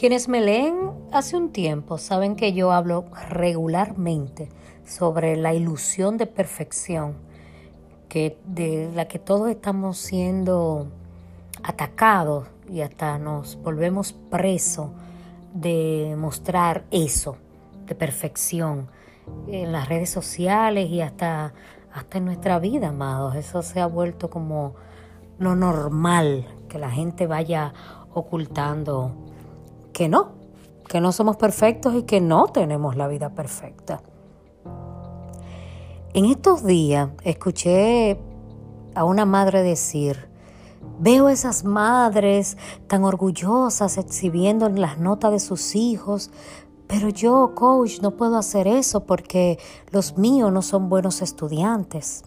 Quienes me leen hace un tiempo saben que yo hablo regularmente sobre la ilusión de perfección que de la que todos estamos siendo atacados y hasta nos volvemos presos de mostrar eso de perfección en las redes sociales y hasta, hasta en nuestra vida, amados. Eso se ha vuelto como lo normal, que la gente vaya ocultando que no, que no somos perfectos y que no tenemos la vida perfecta. En estos días escuché a una madre decir, veo esas madres tan orgullosas exhibiendo las notas de sus hijos, pero yo, coach, no puedo hacer eso porque los míos no son buenos estudiantes.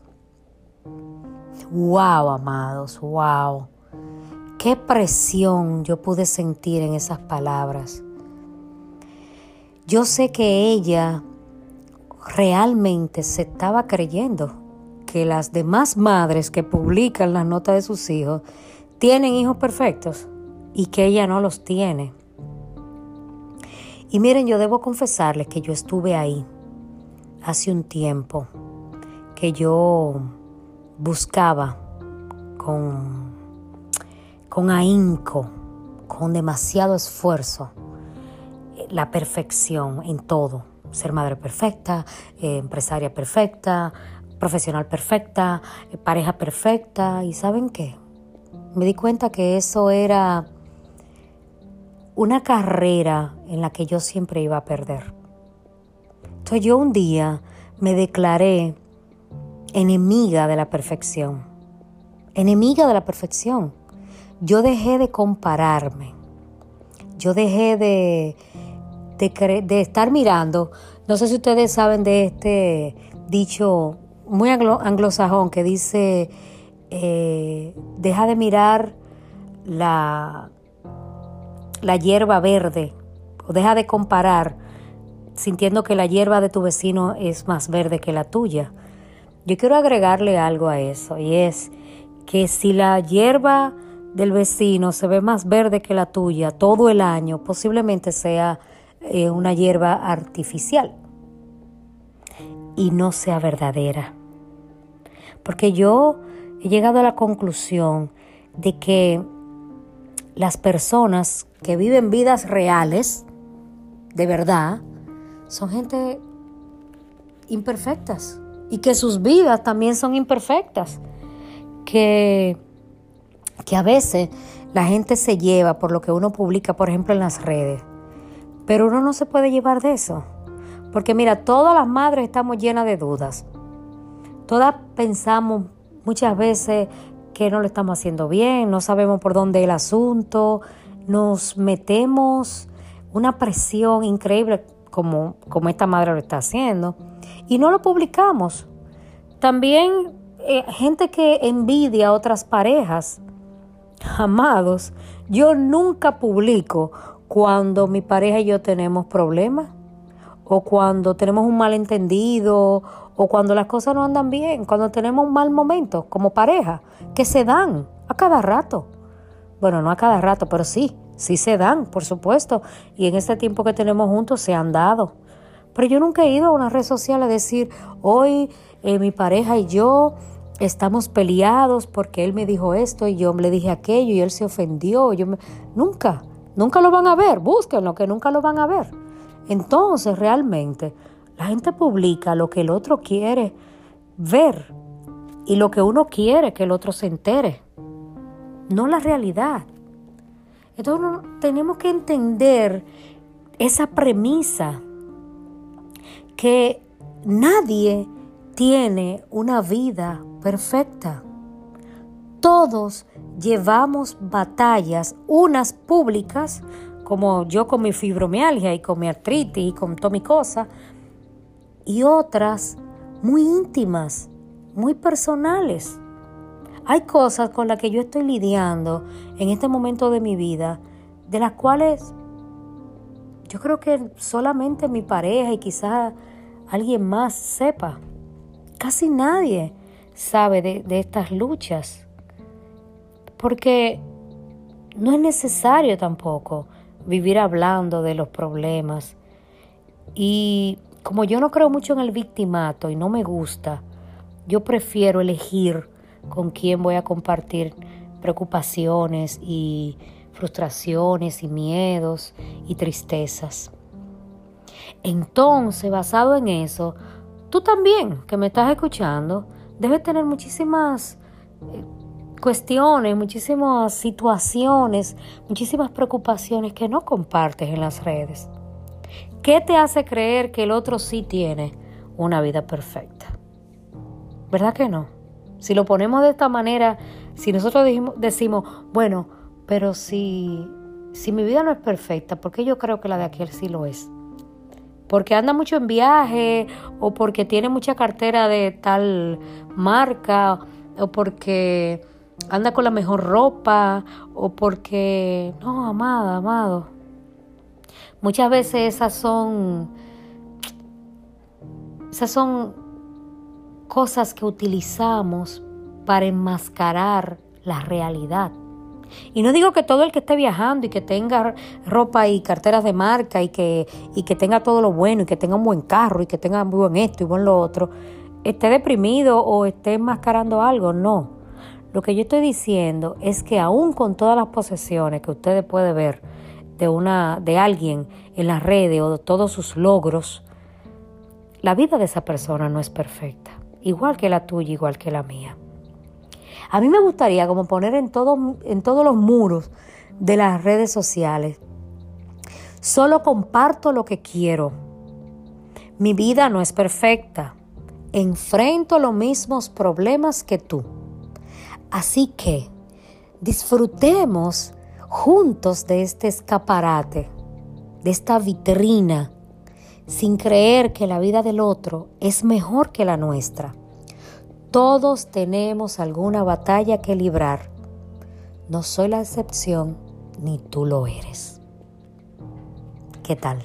Wow, amados, wow. Qué presión yo pude sentir en esas palabras. Yo sé que ella realmente se estaba creyendo que las demás madres que publican las notas de sus hijos tienen hijos perfectos y que ella no los tiene. Y miren, yo debo confesarles que yo estuve ahí hace un tiempo, que yo buscaba con con ahínco, con demasiado esfuerzo, eh, la perfección en todo. Ser madre perfecta, eh, empresaria perfecta, profesional perfecta, eh, pareja perfecta. ¿Y saben qué? Me di cuenta que eso era una carrera en la que yo siempre iba a perder. Entonces yo un día me declaré enemiga de la perfección. Enemiga de la perfección yo dejé de compararme, yo dejé de, de, estar mirando, no sé si ustedes saben de este dicho muy anglosajón que dice, eh, deja de mirar la, la hierba verde o deja de comparar sintiendo que la hierba de tu vecino es más verde que la tuya. Yo quiero agregarle algo a eso y es que si la hierba del vecino se ve más verde que la tuya todo el año, posiblemente sea eh, una hierba artificial. Y no sea verdadera. Porque yo he llegado a la conclusión de que las personas que viven vidas reales, de verdad, son gente imperfectas. Y que sus vidas también son imperfectas, que que a veces la gente se lleva por lo que uno publica, por ejemplo, en las redes. Pero uno no se puede llevar de eso. Porque mira, todas las madres estamos llenas de dudas. Todas pensamos muchas veces que no lo estamos haciendo bien, no sabemos por dónde el asunto, nos metemos una presión increíble como, como esta madre lo está haciendo y no lo publicamos. También eh, gente que envidia a otras parejas Amados, yo nunca publico cuando mi pareja y yo tenemos problemas o cuando tenemos un malentendido o cuando las cosas no andan bien, cuando tenemos un mal momento como pareja, que se dan a cada rato. Bueno, no a cada rato, pero sí, sí se dan, por supuesto. Y en este tiempo que tenemos juntos se han dado. Pero yo nunca he ido a una red social a decir, hoy eh, mi pareja y yo estamos peleados porque él me dijo esto y yo le dije aquello y él se ofendió. Yo Nunca, nunca lo van a ver, búsquenlo, que nunca lo van a ver. Entonces realmente la gente publica lo que el otro quiere ver y lo que uno quiere que el otro se entere, no la realidad. Entonces tenemos que entender esa premisa que nadie tiene una vida perfecta. Todos llevamos batallas, unas públicas, como yo con mi fibromialgia y con mi artritis y con toda mi cosa, y otras muy íntimas, muy personales. Hay cosas con las que yo estoy lidiando en este momento de mi vida, de las cuales yo creo que solamente mi pareja y quizás alguien más sepa. Casi nadie sabe de, estas luchas. Porque no es necesario tampoco vivir hablando de los problemas. Y como yo no creo mucho en el victimato y no me gusta, yo prefiero elegir con quién voy a compartir preocupaciones y frustraciones y miedos y tristezas. Entonces, basado en eso, tú también que me estás escuchando, debes tener muchísimas eh, cuestiones, muchísimas situaciones, muchísimas preocupaciones que no compartes en las redes. ¿Qué te hace creer que el otro sí tiene una vida perfecta? ¿Verdad que no? Si lo ponemos de esta manera, si nosotros decimos, bueno, pero si, si mi vida no es perfecta, ¿por qué yo creo que la de aquel sí lo es? Porque anda mucho en viaje o porque tiene mucha cartera de tal marca o porque anda con la mejor ropa o porque... No, amada, amado. Muchas veces esas son... Esas son cosas que utilizamos para enmascarar la realidad. Y no digo que todo el que esté viajando y que tenga ropa y carteras de marca y que, y que tenga todo lo bueno y que tenga un buen carro y que tenga muy buen esto y buen lo otro, esté deprimido o esté enmascarando algo. No. Lo que yo estoy diciendo es que aún con todas las posesiones que ustedes pueden ver de, una, de alguien en las redes o de todos sus logros, la vida de esa persona no es perfecta. Igual que la tuya, igual que la mía. A mí me gustaría como poner en, todo, en todos los muros de las redes sociales. Solo comparto lo que quiero. Mi vida no es perfecta. Enfrento los mismos problemas que tú. Así que disfrutemos juntos de este escaparate, de esta vitrina, sin creer que la vida del otro es mejor que la nuestra. Todos tenemos alguna batalla que librar. No soy la excepción, ni tú lo eres. ¿Qué tal?